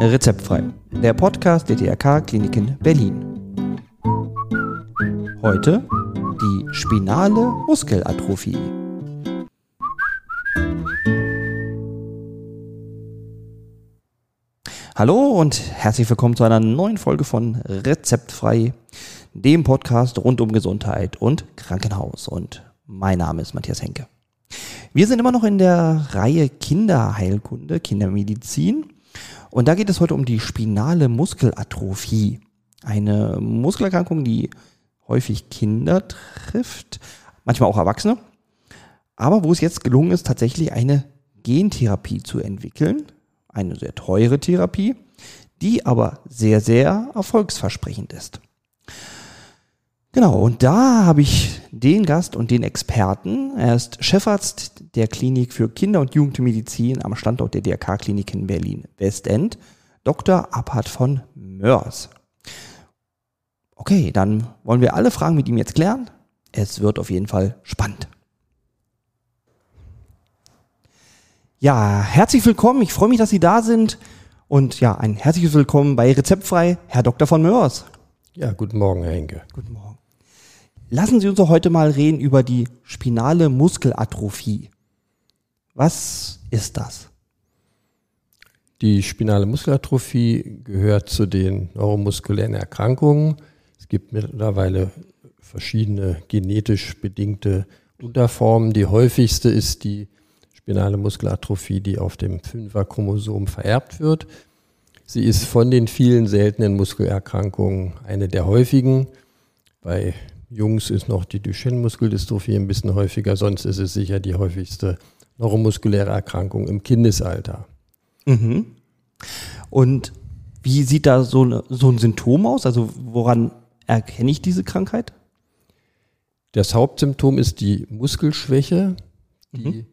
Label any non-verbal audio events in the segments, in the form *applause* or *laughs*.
Rezeptfrei, der Podcast der DRK Kliniken Berlin. Heute die spinale Muskelatrophie. Hallo und herzlich willkommen zu einer neuen Folge von Rezeptfrei, dem Podcast rund um Gesundheit und Krankenhaus. Und mein Name ist Matthias Henke. Wir sind immer noch in der Reihe Kinderheilkunde, Kindermedizin. Und da geht es heute um die spinale Muskelatrophie. Eine Muskelerkrankung, die häufig Kinder trifft, manchmal auch Erwachsene. Aber wo es jetzt gelungen ist, tatsächlich eine Gentherapie zu entwickeln. Eine sehr teure Therapie, die aber sehr, sehr erfolgsversprechend ist. Genau, und da habe ich den Gast und den Experten. Er ist Chefarzt der Klinik für Kinder- und Jugendmedizin am Standort der DRK-Klinik in Berlin-Westend, Dr. Abhard von Mörs. Okay, dann wollen wir alle Fragen mit ihm jetzt klären. Es wird auf jeden Fall spannend. Ja, herzlich willkommen. Ich freue mich, dass Sie da sind. Und ja, ein herzliches Willkommen bei Rezeptfrei, Herr Dr. von Mörs. Ja, guten Morgen, Herr Henke. Guten Morgen. Lassen Sie uns doch heute mal reden über die spinale Muskelatrophie. Was ist das? Die spinale Muskelatrophie gehört zu den neuromuskulären Erkrankungen. Es gibt mittlerweile verschiedene genetisch bedingte Unterformen. Die häufigste ist die spinale Muskelatrophie, die auf dem Fünfer-Chromosom vererbt wird. Sie ist von den vielen seltenen Muskelerkrankungen eine der häufigen. Bei Jungs ist noch die Duchenne-Muskeldystrophie ein bisschen häufiger, sonst ist es sicher die häufigste neuromuskuläre Erkrankung im Kindesalter. Mhm. Und wie sieht da so, eine, so ein Symptom aus? Also woran erkenne ich diese Krankheit? Das Hauptsymptom ist die Muskelschwäche, die mhm.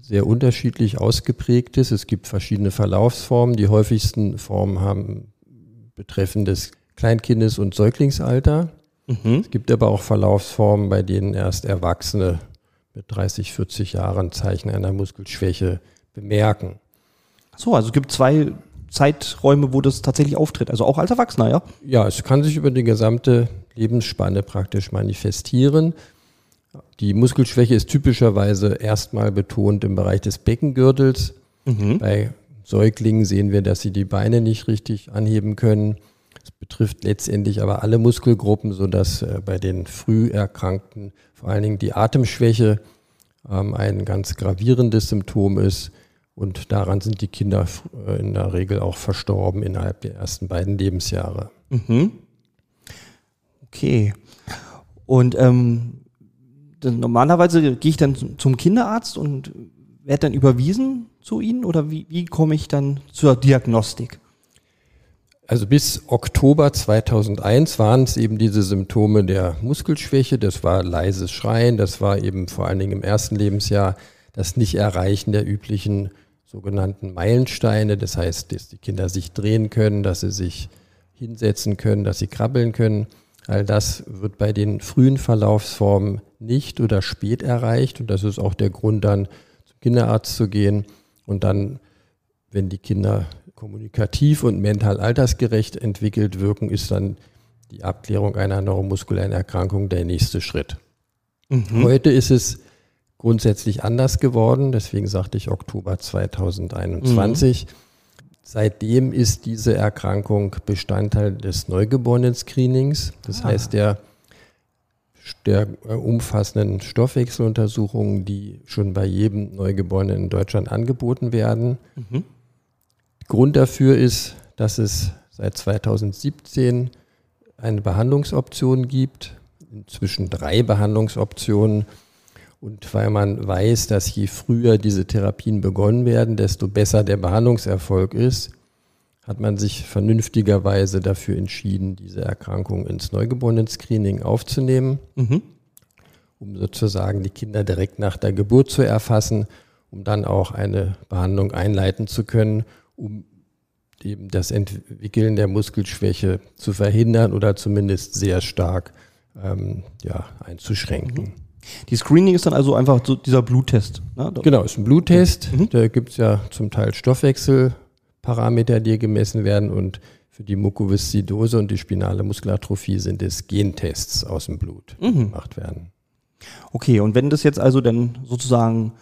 sehr unterschiedlich ausgeprägt ist. Es gibt verschiedene Verlaufsformen. Die häufigsten Formen haben betreffen des Kleinkindes- und Säuglingsalter. Mhm. Es gibt aber auch Verlaufsformen, bei denen erst Erwachsene mit 30, 40 Jahren Zeichen einer Muskelschwäche bemerken. So, also es gibt zwei Zeiträume, wo das tatsächlich auftritt, also auch als Erwachsener, ja? Ja, es kann sich über die gesamte Lebensspanne praktisch manifestieren. Die Muskelschwäche ist typischerweise erstmal betont im Bereich des Beckengürtels. Mhm. Bei Säuglingen sehen wir, dass sie die Beine nicht richtig anheben können. Es betrifft letztendlich aber alle Muskelgruppen, sodass äh, bei den Früherkrankten vor allen Dingen die Atemschwäche ähm, ein ganz gravierendes Symptom ist. Und daran sind die Kinder äh, in der Regel auch verstorben innerhalb der ersten beiden Lebensjahre. Mhm. Okay. Und ähm, normalerweise gehe ich dann zum Kinderarzt und werde dann überwiesen zu Ihnen oder wie, wie komme ich dann zur Diagnostik? Also bis Oktober 2001 waren es eben diese Symptome der Muskelschwäche. Das war leises Schreien, das war eben vor allen Dingen im ersten Lebensjahr das Nicht-Erreichen der üblichen sogenannten Meilensteine. Das heißt, dass die Kinder sich drehen können, dass sie sich hinsetzen können, dass sie krabbeln können. All das wird bei den frühen Verlaufsformen nicht oder spät erreicht. Und das ist auch der Grund, dann zum Kinderarzt zu gehen und dann, wenn die Kinder kommunikativ und mental altersgerecht entwickelt wirken, ist dann die Abklärung einer neuromuskulären Erkrankung der nächste Schritt. Mhm. Heute ist es grundsätzlich anders geworden, deswegen sagte ich Oktober 2021. Mhm. Seitdem ist diese Erkrankung Bestandteil des Neugeborenen-Screenings. Das ah. heißt, der, der umfassenden Stoffwechseluntersuchungen, die schon bei jedem Neugeborenen in Deutschland angeboten werden. Mhm. Grund dafür ist, dass es seit 2017 eine Behandlungsoption gibt, inzwischen drei Behandlungsoptionen. Und weil man weiß, dass je früher diese Therapien begonnen werden, desto besser der Behandlungserfolg ist, hat man sich vernünftigerweise dafür entschieden, diese Erkrankung ins Neugeborenen-Screening aufzunehmen, mhm. um sozusagen die Kinder direkt nach der Geburt zu erfassen, um dann auch eine Behandlung einleiten zu können um eben das Entwickeln der Muskelschwäche zu verhindern oder zumindest sehr stark ähm, ja, einzuschränken. Mhm. Die Screening ist dann also einfach so dieser Bluttest. Ne? Genau, ist ein Bluttest. Mhm. Da gibt es ja zum Teil Stoffwechselparameter, die gemessen werden und für die Mukoviszidose und die spinale Muskelatrophie sind es Gentests aus dem Blut, die mhm. gemacht werden. Okay, und wenn das jetzt also dann sozusagen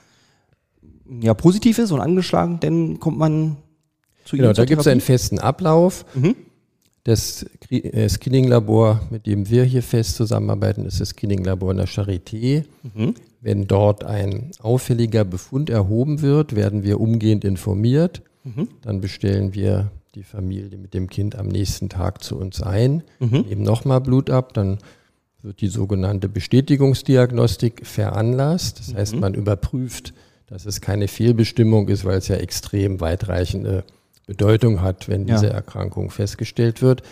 ja, positiv ist und angeschlagen, dann kommt man zu Genau, da gibt es einen festen Ablauf. Mhm. Das äh, Screening-Labor, mit dem wir hier fest zusammenarbeiten, ist das Screening-Labor in der Charité. Mhm. Wenn dort ein auffälliger Befund erhoben wird, werden wir umgehend informiert. Mhm. Dann bestellen wir die Familie mit dem Kind am nächsten Tag zu uns ein, mhm. nehmen nochmal Blut ab, dann wird die sogenannte Bestätigungsdiagnostik veranlasst. Das heißt, mhm. man überprüft, dass es keine Fehlbestimmung ist, weil es ja extrem weitreichende Bedeutung hat, wenn diese ja. Erkrankung festgestellt wird.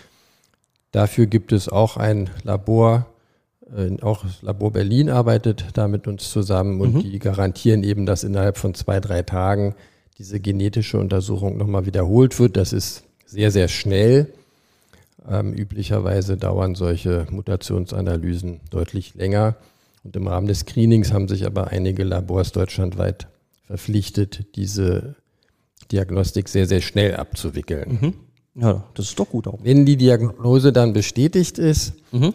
Dafür gibt es auch ein Labor, äh, auch das Labor Berlin arbeitet da mit uns zusammen und mhm. die garantieren eben, dass innerhalb von zwei, drei Tagen diese genetische Untersuchung nochmal wiederholt wird. Das ist sehr, sehr schnell. Ähm, üblicherweise dauern solche Mutationsanalysen deutlich länger. Und im Rahmen des Screenings haben sich aber einige Labors deutschlandweit verpflichtet, diese Diagnostik sehr, sehr schnell abzuwickeln. Mhm. Ja, das ist doch gut auch. Wenn die Diagnose dann bestätigt ist, mhm.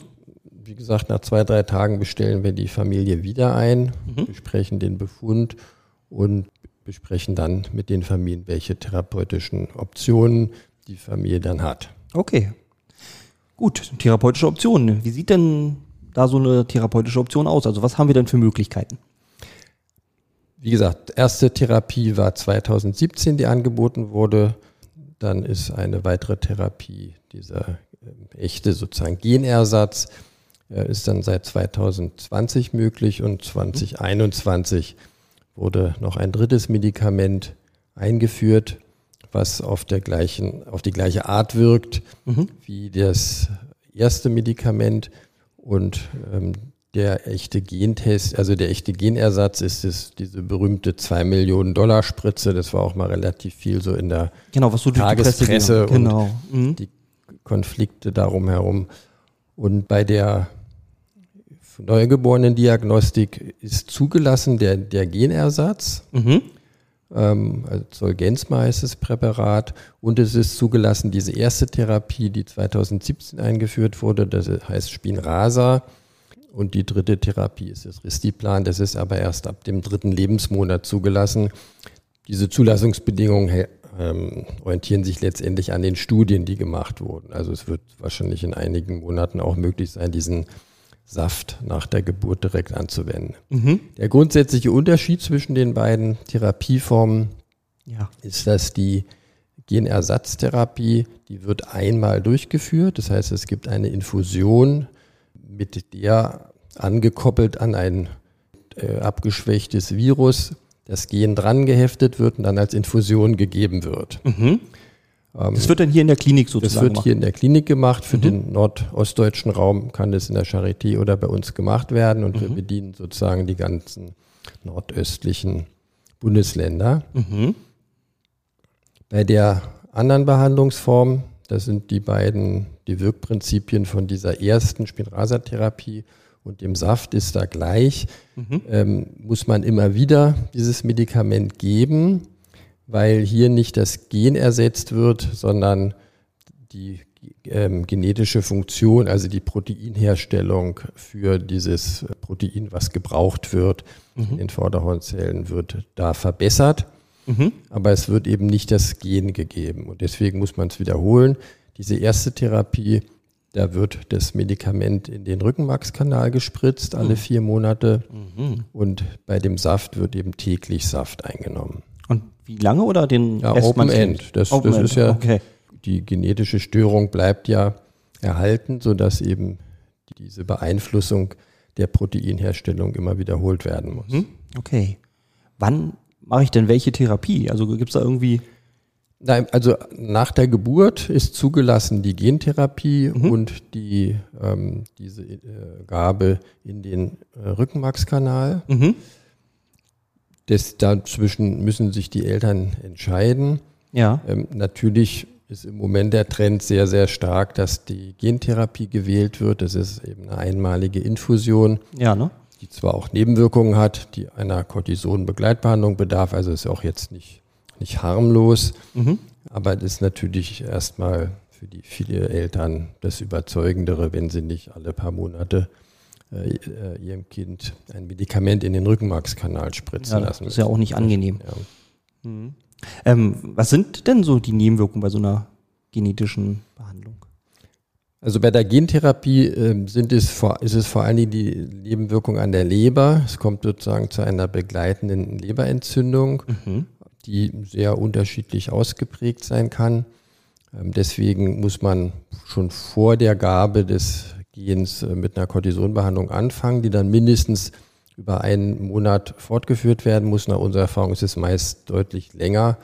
wie gesagt, nach zwei, drei Tagen bestellen wir die Familie wieder ein, mhm. besprechen den Befund und besprechen dann mit den Familien, welche therapeutischen Optionen die Familie dann hat. Okay. Gut, therapeutische Optionen. Wie sieht denn da so eine therapeutische Option aus? Also was haben wir denn für Möglichkeiten? Wie gesagt, erste Therapie war 2017, die angeboten wurde. Dann ist eine weitere Therapie, dieser äh, echte sozusagen Genersatz, äh, ist dann seit 2020 möglich und 2021 wurde noch ein drittes Medikament eingeführt, was auf der gleichen, auf die gleiche Art wirkt mhm. wie das erste Medikament und ähm, der echte Gentest, also der echte Genersatz ist es, diese berühmte 2 Millionen Dollar Spritze. Das war auch mal relativ viel so in der genau, was so Tagespresse genau. und mhm. die Konflikte darum herum. Und bei der Neugeborenen-Diagnostik ist zugelassen der, der Genersatz. Mhm. Ähm, also Zolgensma heißt das Präparat. Und es ist zugelassen diese erste Therapie, die 2017 eingeführt wurde, das heißt Spinrasa. Und die dritte Therapie ist das Ristiplan. Das ist aber erst ab dem dritten Lebensmonat zugelassen. Diese Zulassungsbedingungen ähm, orientieren sich letztendlich an den Studien, die gemacht wurden. Also es wird wahrscheinlich in einigen Monaten auch möglich sein, diesen Saft nach der Geburt direkt anzuwenden. Mhm. Der grundsätzliche Unterschied zwischen den beiden Therapieformen ja. ist, dass die Genersatztherapie, die wird einmal durchgeführt. Das heißt, es gibt eine Infusion mit der angekoppelt an ein äh, abgeschwächtes Virus das Gen dran geheftet wird und dann als Infusion gegeben wird. Mhm. Ähm, das wird dann hier in der Klinik sozusagen Das wird gemacht. hier in der Klinik gemacht. Für mhm. den nordostdeutschen Raum kann das in der Charité oder bei uns gemacht werden und mhm. wir bedienen sozusagen die ganzen nordöstlichen Bundesländer. Mhm. Bei der anderen Behandlungsform, das sind die beiden die Wirkprinzipien von dieser ersten Spinrasa-Therapie und dem Saft ist da gleich, mhm. ähm, muss man immer wieder dieses Medikament geben, weil hier nicht das Gen ersetzt wird, sondern die ähm, genetische Funktion, also die Proteinherstellung für dieses Protein, was gebraucht wird mhm. in den Vorderhornzellen, wird da verbessert. Mhm. Aber es wird eben nicht das Gen gegeben. Und deswegen muss man es wiederholen. Diese erste Therapie, da wird das Medikament in den Rückenmarkskanal gespritzt, alle mhm. vier Monate. Mhm. Und bei dem Saft wird eben täglich Saft eingenommen. Und wie lange oder den ja, Open End. Das, Open das End. ist ja, okay. die genetische Störung bleibt ja erhalten, sodass eben diese Beeinflussung der Proteinherstellung immer wiederholt werden muss. Mhm. Okay. Wann mache ich denn welche Therapie? Also gibt es da irgendwie Nein, also nach der Geburt ist zugelassen die Gentherapie mhm. und die, ähm, diese äh, Gabe in den äh, Rückenmarkskanal. Mhm. Das, dazwischen müssen sich die Eltern entscheiden. Ja. Ähm, natürlich ist im Moment der Trend sehr, sehr stark, dass die Gentherapie gewählt wird. Das ist eben eine einmalige Infusion. Ja, ne? Die zwar auch Nebenwirkungen hat, die einer Cortison-Begleitbehandlung bedarf, also ist auch jetzt nicht, nicht harmlos, mhm. aber ist natürlich erstmal für die viele Eltern das Überzeugendere, wenn sie nicht alle paar Monate äh ihrem Kind ein Medikament in den Rückenmarkskanal spritzen ja, lassen. Das ist ja auch nicht angenehm. Ja. Mhm. Ähm, was sind denn so die Nebenwirkungen bei so einer genetischen Behandlung? Also bei der Gentherapie äh, sind es vor, ist es vor allen Dingen die Nebenwirkung an der Leber. Es kommt sozusagen zu einer begleitenden Leberentzündung, mhm. die sehr unterschiedlich ausgeprägt sein kann. Ähm, deswegen muss man schon vor der Gabe des Gens äh, mit einer Cortisonbehandlung anfangen, die dann mindestens über einen Monat fortgeführt werden muss. Nach unserer Erfahrung ist es meist deutlich länger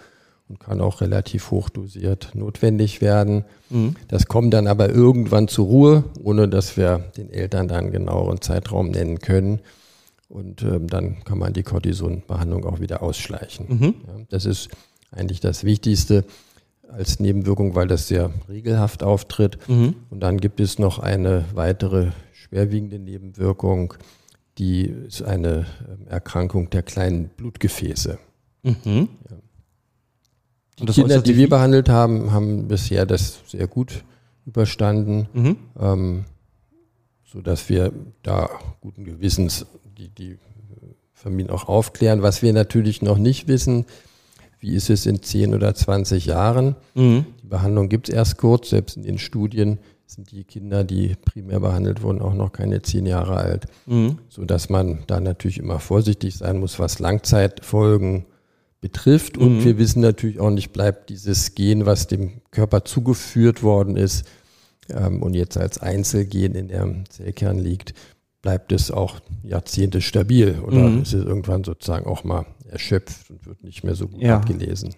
und kann auch relativ hochdosiert notwendig werden. Mhm. Das kommt dann aber irgendwann zur Ruhe, ohne dass wir den Eltern dann einen genaueren Zeitraum nennen können. Und ähm, dann kann man die Cortisonbehandlung auch wieder ausschleichen. Mhm. Ja, das ist eigentlich das Wichtigste als Nebenwirkung, weil das sehr regelhaft auftritt. Mhm. Und dann gibt es noch eine weitere schwerwiegende Nebenwirkung, die ist eine ähm, Erkrankung der kleinen Blutgefäße. Mhm. Ja. Die Kinder, die wir behandelt haben, haben bisher das sehr gut überstanden, mhm. ähm, sodass wir da guten Gewissens die, die Familien auch aufklären. Was wir natürlich noch nicht wissen, wie ist es in 10 oder 20 Jahren? Mhm. Die Behandlung gibt es erst kurz, selbst in den Studien sind die Kinder, die primär behandelt wurden, auch noch keine 10 Jahre alt, mhm. sodass man da natürlich immer vorsichtig sein muss, was Langzeitfolgen betrifft. Und mhm. wir wissen natürlich auch nicht, bleibt dieses Gen, was dem Körper zugeführt worden ist ähm, und jetzt als Einzelgen in der Zellkern liegt, bleibt es auch Jahrzehnte stabil oder mhm. ist es irgendwann sozusagen auch mal erschöpft und wird nicht mehr so gut ja. abgelesen.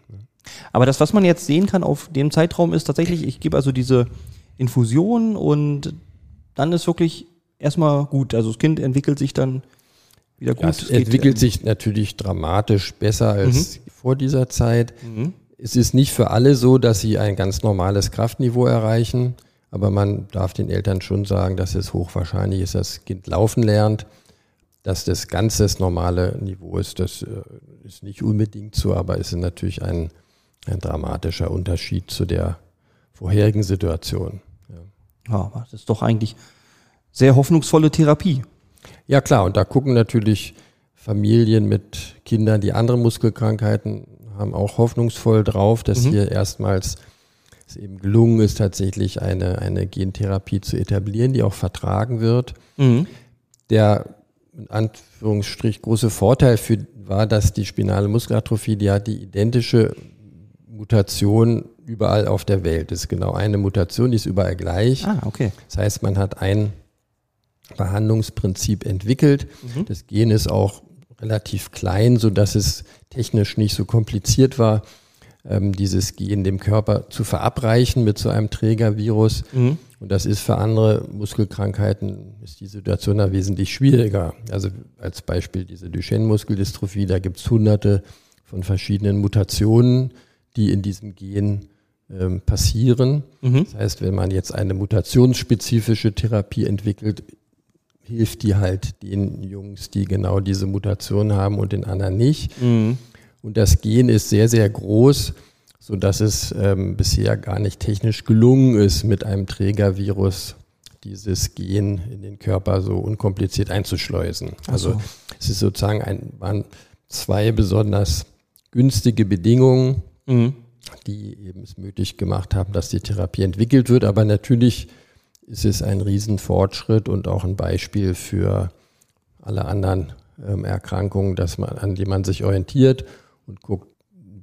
Aber das, was man jetzt sehen kann auf dem Zeitraum, ist tatsächlich, ich gebe also diese Infusion und dann ist wirklich erstmal gut. Also das Kind entwickelt sich dann wieder gut. Ja, es entwickelt sich natürlich dramatisch besser als mhm. vor dieser Zeit. Mhm. Es ist nicht für alle so, dass sie ein ganz normales Kraftniveau erreichen, aber man darf den Eltern schon sagen, dass es hochwahrscheinlich ist, dass das Kind laufen lernt. Dass das ganz das normale Niveau ist, das äh, ist nicht unbedingt so, aber es ist natürlich ein, ein dramatischer Unterschied zu der vorherigen Situation. Ja. ja, das ist doch eigentlich sehr hoffnungsvolle Therapie. Ja klar, und da gucken natürlich Familien mit Kindern, die andere Muskelkrankheiten haben, auch hoffnungsvoll drauf, dass mhm. hier erstmals es eben gelungen ist, tatsächlich eine, eine Gentherapie zu etablieren, die auch vertragen wird. Mhm. Der in Anführungsstrich große Vorteil für, war, dass die spinale Muskelatrophie, die hat die identische Mutation überall auf der Welt. Das ist genau eine Mutation, die ist überall gleich. Ah, okay. Das heißt, man hat ein Behandlungsprinzip entwickelt. Mhm. Das Gen ist auch relativ klein, so dass es technisch nicht so kompliziert war, ähm, dieses Gen dem Körper zu verabreichen mit so einem Trägervirus. Mhm. Und das ist für andere Muskelkrankheiten ist die Situation da wesentlich schwieriger. Also als Beispiel diese Duchenne-Muskeldystrophie, da gibt es hunderte von verschiedenen Mutationen, die in diesem Gen ähm, passieren. Mhm. Das heißt, wenn man jetzt eine mutationsspezifische Therapie entwickelt, hilft die halt den Jungs, die genau diese Mutation haben und den anderen nicht. Mhm. Und das Gen ist sehr, sehr groß, so dass es ähm, bisher gar nicht technisch gelungen ist, mit einem Trägervirus dieses Gen in den Körper so unkompliziert einzuschleusen. Also so. es ist sozusagen ein, waren zwei besonders günstige Bedingungen, mhm. die eben es möglich gemacht haben, dass die Therapie entwickelt wird. Aber natürlich ist es ein Riesenfortschritt und auch ein Beispiel für alle anderen ähm, Erkrankungen, dass man, an die man sich orientiert und guckt,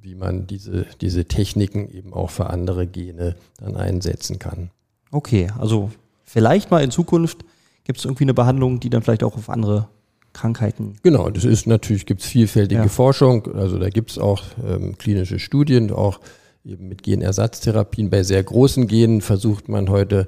wie man diese, diese Techniken eben auch für andere Gene dann einsetzen kann. Okay, also vielleicht mal in Zukunft gibt es irgendwie eine Behandlung, die dann vielleicht auch auf andere Krankheiten. Genau, das ist natürlich, gibt es vielfältige ja. Forschung, also da gibt es auch ähm, klinische Studien, auch eben mit Genersatztherapien. Bei sehr großen Genen versucht man heute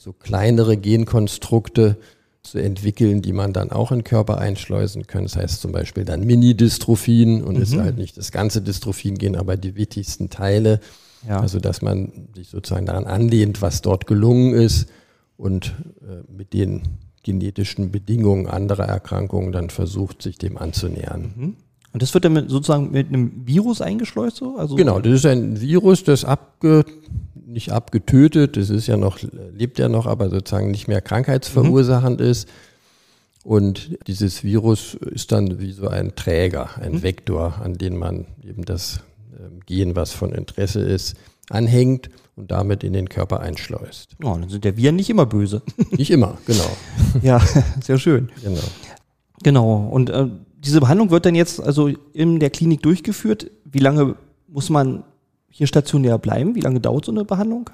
so kleinere Genkonstrukte zu entwickeln, die man dann auch in den Körper einschleusen kann. Das heißt zum Beispiel dann Mini-Dystrophien und mhm. ist halt nicht das ganze Dystrophin-Gen, aber die wichtigsten Teile. Ja. Also dass man sich sozusagen daran anlehnt, was dort gelungen ist und äh, mit den genetischen Bedingungen anderer Erkrankungen dann versucht, sich dem anzunähern. Mhm. Und das wird dann mit, sozusagen mit einem Virus eingeschleust so? Also genau, das ist ein Virus, das abge, nicht abgetötet, das ist ja noch, lebt ja noch, aber sozusagen nicht mehr krankheitsverursachend mhm. ist. Und dieses Virus ist dann wie so ein Träger, ein mhm. Vektor, an den man eben das ähm, Gen, was von Interesse ist, anhängt und damit in den Körper einschleust. Oh, dann sind der Viren nicht immer böse. *laughs* Nicht immer, genau. *laughs* ja, sehr schön. Genau. Genau. Und äh, diese Behandlung wird dann jetzt also in der Klinik durchgeführt. Wie lange muss man hier stationär bleiben? Wie lange dauert so eine Behandlung?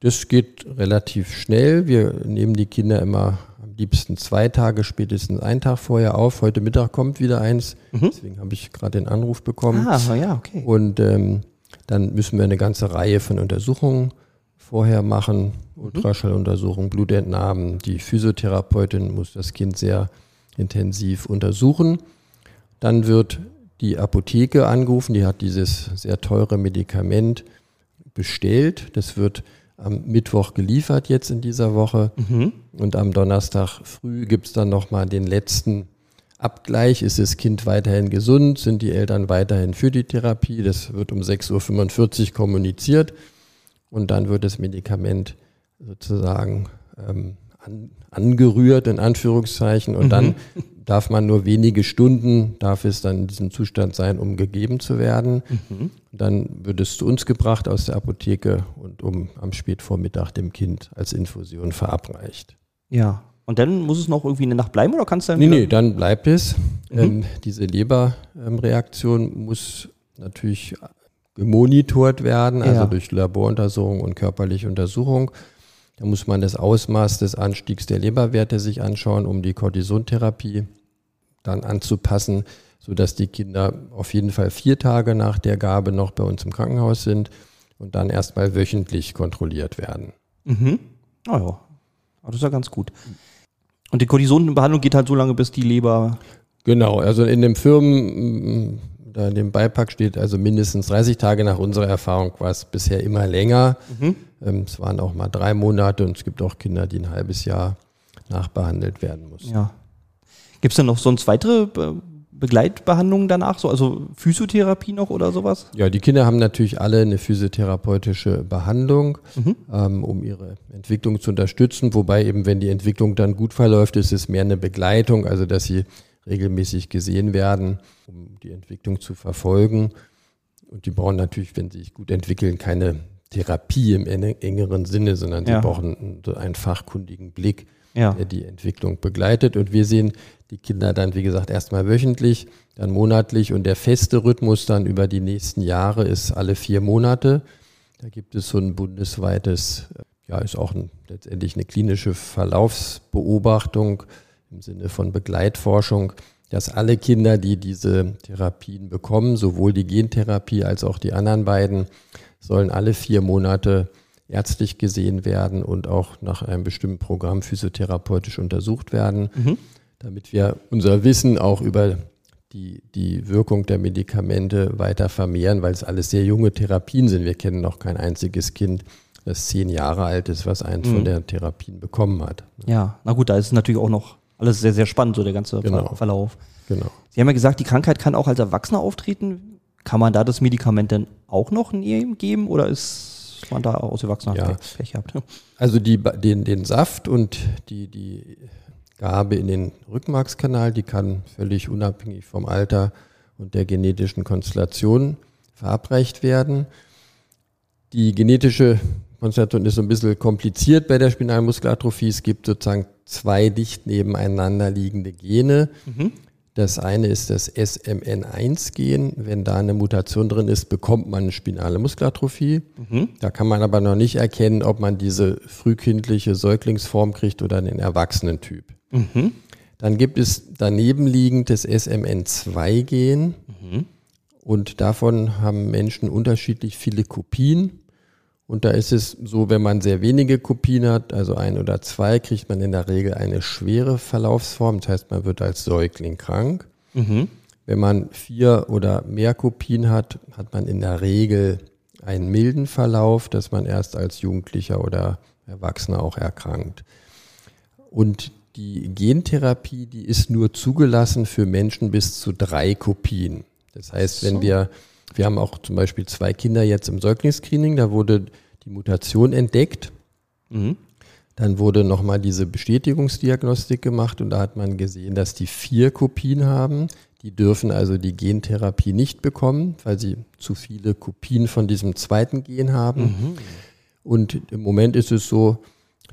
Das geht relativ schnell. Wir nehmen die Kinder immer am liebsten zwei Tage, spätestens einen Tag vorher auf. Heute Mittag kommt wieder eins. Mhm. Deswegen habe ich gerade den Anruf bekommen. Ah, ja, okay. Und ähm, dann müssen wir eine ganze Reihe von Untersuchungen vorher machen. Mhm. Ultraschalluntersuchungen, Blutentnahmen. Die Physiotherapeutin muss das Kind sehr intensiv untersuchen. Dann wird die Apotheke angerufen, die hat dieses sehr teure Medikament bestellt. Das wird am Mittwoch geliefert jetzt in dieser Woche. Mhm. Und am Donnerstag früh gibt es dann nochmal den letzten Abgleich. Ist das Kind weiterhin gesund? Sind die Eltern weiterhin für die Therapie? Das wird um 6.45 Uhr kommuniziert. Und dann wird das Medikament sozusagen ähm, an, angerührt, in Anführungszeichen. Und mhm. dann darf man nur wenige Stunden, darf es dann in diesem Zustand sein, um gegeben zu werden. Mhm. Dann wird es zu uns gebracht aus der Apotheke und um am Spätvormittag dem Kind als Infusion verabreicht. Ja. Und dann muss es noch irgendwie eine Nacht bleiben oder kannst du dann? Nee, nee, dann bleibt es. Mhm. Ähm, diese Leberreaktion muss natürlich gemonitort werden, also ja. durch Laboruntersuchung und körperliche Untersuchung. Da muss man das Ausmaß des Anstiegs der Leberwerte sich anschauen, um die Cortisontherapie dann anzupassen, sodass die Kinder auf jeden Fall vier Tage nach der Gabe noch bei uns im Krankenhaus sind und dann erstmal wöchentlich kontrolliert werden. Mhm. Oh ja, das ist ja ganz gut. Und die Cortisonbehandlung geht halt so lange, bis die Leber. Genau, also in den Firmen, da in dem Beipack steht also mindestens 30 Tage nach unserer Erfahrung war es bisher immer länger. Mhm. Ähm, es waren auch mal drei Monate und es gibt auch Kinder, die ein halbes Jahr nachbehandelt werden mussten. Ja. Gibt es denn noch sonst weitere Begleitbehandlungen danach, so, also Physiotherapie noch oder sowas? Ja, die Kinder haben natürlich alle eine physiotherapeutische Behandlung, mhm. ähm, um ihre Entwicklung zu unterstützen. Wobei eben, wenn die Entwicklung dann gut verläuft, ist es mehr eine Begleitung, also dass sie regelmäßig gesehen werden, um die Entwicklung zu verfolgen. Und die brauchen natürlich, wenn sie sich gut entwickeln, keine Therapie im engeren Sinne, sondern sie ja. brauchen einen fachkundigen Blick, ja. der die Entwicklung begleitet. Und wir sehen die Kinder dann, wie gesagt, erstmal wöchentlich, dann monatlich und der feste Rhythmus dann über die nächsten Jahre ist alle vier Monate. Da gibt es so ein bundesweites, ja, ist auch ein, letztendlich eine klinische Verlaufsbeobachtung im Sinne von Begleitforschung, dass alle Kinder, die diese Therapien bekommen, sowohl die Gentherapie als auch die anderen beiden, sollen alle vier Monate ärztlich gesehen werden und auch nach einem bestimmten Programm physiotherapeutisch untersucht werden, mhm. damit wir unser Wissen auch über die, die Wirkung der Medikamente weiter vermehren, weil es alles sehr junge Therapien sind. Wir kennen noch kein einziges Kind, das zehn Jahre alt ist, was eins mhm. von der Therapien bekommen hat. Ja, na gut, da ist es natürlich auch noch alles sehr, sehr spannend, so der ganze genau. Verlauf. Genau. Sie haben ja gesagt, die Krankheit kann auch als Erwachsener auftreten. Kann man da das Medikament denn auch noch nehmen, geben oder ist man da aus Erwachsener ja. Pech gehabt? *laughs* Also die, den, den Saft und die, die Gabe in den Rückenmarkskanal, die kann völlig unabhängig vom Alter und der genetischen Konstellation verabreicht werden. Die genetische Konstellation ist so ein bisschen kompliziert bei der Spinalmuskelatrophie. Es gibt sozusagen zwei dicht nebeneinander liegende Gene. Mhm. Das eine ist das SMN1-Gen. Wenn da eine Mutation drin ist, bekommt man eine spinale Muskelatrophie. Mhm. Da kann man aber noch nicht erkennen, ob man diese frühkindliche Säuglingsform kriegt oder den Erwachsenentyp. Mhm. Dann gibt es daneben liegend das SMN2-Gen. Mhm. Und davon haben Menschen unterschiedlich viele Kopien. Und da ist es so, wenn man sehr wenige Kopien hat, also ein oder zwei, kriegt man in der Regel eine schwere Verlaufsform. Das heißt, man wird als Säugling krank. Mhm. Wenn man vier oder mehr Kopien hat, hat man in der Regel einen milden Verlauf, dass man erst als Jugendlicher oder Erwachsener auch erkrankt. Und die Gentherapie, die ist nur zugelassen für Menschen bis zu drei Kopien. Das heißt, wenn wir, wir haben auch zum Beispiel zwei Kinder jetzt im Säuglingsscreening, da wurde die Mutation entdeckt. Mhm. Dann wurde nochmal diese Bestätigungsdiagnostik gemacht und da hat man gesehen, dass die vier Kopien haben. Die dürfen also die Gentherapie nicht bekommen, weil sie zu viele Kopien von diesem zweiten Gen haben. Mhm. Und im Moment ist es so,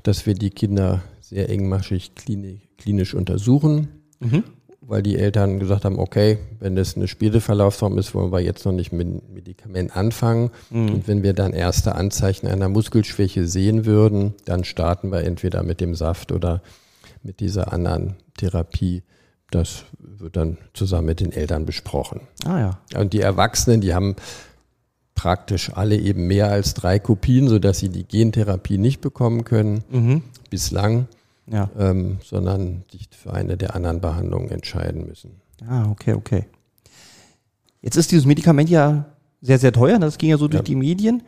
dass wir die Kinder sehr engmaschig klinisch untersuchen, mhm. Weil die Eltern gesagt haben, okay, wenn das eine späte Verlaufsform ist, wollen wir jetzt noch nicht mit dem Medikament anfangen. Mhm. Und wenn wir dann erste Anzeichen einer Muskelschwäche sehen würden, dann starten wir entweder mit dem Saft oder mit dieser anderen Therapie. Das wird dann zusammen mit den Eltern besprochen. Ah ja. Und die Erwachsenen, die haben praktisch alle eben mehr als drei Kopien, sodass sie die Gentherapie nicht bekommen können. Mhm. Bislang ja. ähm, sondern sich für eine der anderen Behandlungen entscheiden müssen. Ah, okay, okay. Jetzt ist dieses Medikament ja sehr, sehr teuer, das ging ja so durch ja. die Medien.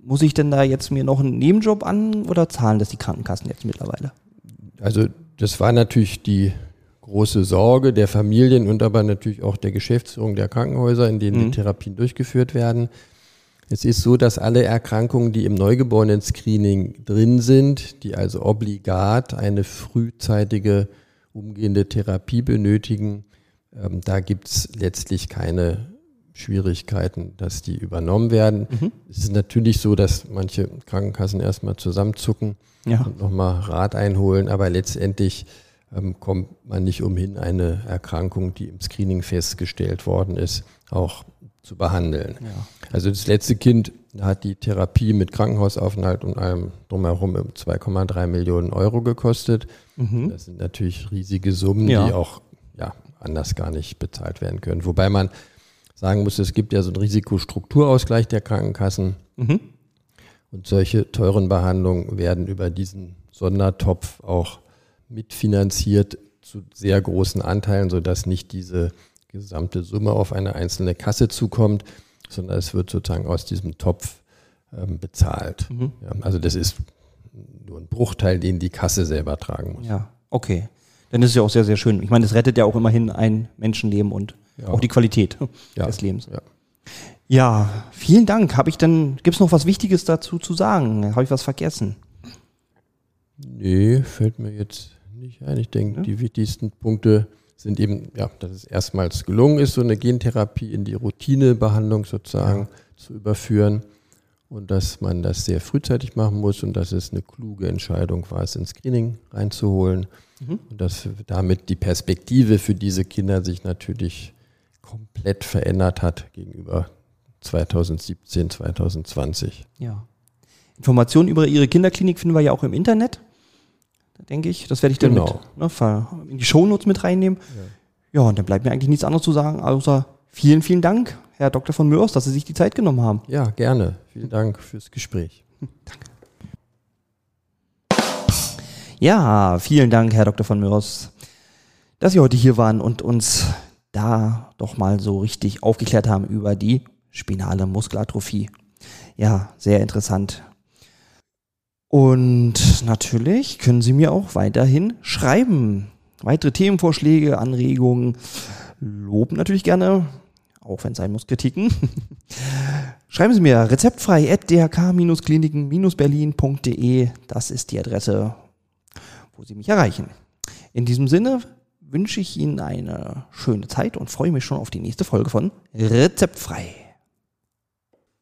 Muss ich denn da jetzt mir noch einen Nebenjob an oder zahlen das die Krankenkassen jetzt mittlerweile? Also das war natürlich die große Sorge der Familien und aber natürlich auch der Geschäftsführung der Krankenhäuser, in denen mhm. die Therapien durchgeführt werden. Es ist so, dass alle Erkrankungen, die im Neugeborenen-Screening drin sind, die also obligat eine frühzeitige umgehende Therapie benötigen, ähm, da gibt es letztlich keine Schwierigkeiten, dass die übernommen werden. Mhm. Es ist natürlich so, dass manche Krankenkassen erstmal zusammenzucken ja. und nochmal Rat einholen, aber letztendlich ähm, kommt man nicht umhin, eine Erkrankung, die im Screening festgestellt worden ist, auch zu behandeln. Ja. Also das letzte Kind hat die Therapie mit Krankenhausaufenthalt und allem drumherum 2,3 Millionen Euro gekostet. Mhm. Das sind natürlich riesige Summen, ja. die auch ja, anders gar nicht bezahlt werden können. Wobei man sagen muss, es gibt ja so einen Risikostrukturausgleich der Krankenkassen. Mhm. Und solche teuren Behandlungen werden über diesen Sondertopf auch mitfinanziert zu sehr großen Anteilen, sodass nicht diese gesamte Summe auf eine einzelne Kasse zukommt, sondern es wird sozusagen aus diesem Topf ähm, bezahlt. Mhm. Ja, also das ist nur ein Bruchteil, den die Kasse selber tragen muss. Ja, okay. Dann ist es ja auch sehr, sehr schön. Ich meine, es rettet ja auch immerhin ein Menschenleben und ja. auch die Qualität ja. des Lebens. Ja. ja, vielen Dank. Habe ich dann, gibt es noch was Wichtiges dazu zu sagen? Habe ich was vergessen? Nee, fällt mir jetzt nicht ein. Ich denke, die wichtigsten Punkte sind eben, ja, dass es erstmals gelungen ist, so eine Gentherapie in die Routinebehandlung sozusagen ja. zu überführen und dass man das sehr frühzeitig machen muss und dass es eine kluge Entscheidung war, es ins Screening reinzuholen mhm. und dass damit die Perspektive für diese Kinder sich natürlich komplett verändert hat gegenüber 2017, 2020. Ja. Informationen über Ihre Kinderklinik finden wir ja auch im Internet denke ich. Das werde ich dann genau. mit, ne, in die Shownotes mit reinnehmen. Ja. ja, und dann bleibt mir eigentlich nichts anderes zu sagen, außer vielen, vielen Dank, Herr Dr. von Mörs, dass Sie sich die Zeit genommen haben. Ja, gerne. Vielen Dank fürs Gespräch. *laughs* Danke. Ja, vielen Dank, Herr Dr. von Mörs, dass Sie heute hier waren und uns da doch mal so richtig aufgeklärt haben über die spinale Muskelatrophie. Ja, sehr interessant. Und natürlich können Sie mir auch weiterhin schreiben. Weitere Themenvorschläge, Anregungen, loben natürlich gerne, auch wenn es sein muss, Kritiken. *laughs* Schreiben Sie mir rezeptfrei at dhk-kliniken-berlin.de. Das ist die Adresse, wo Sie mich erreichen. In diesem Sinne wünsche ich Ihnen eine schöne Zeit und freue mich schon auf die nächste Folge von Rezeptfrei.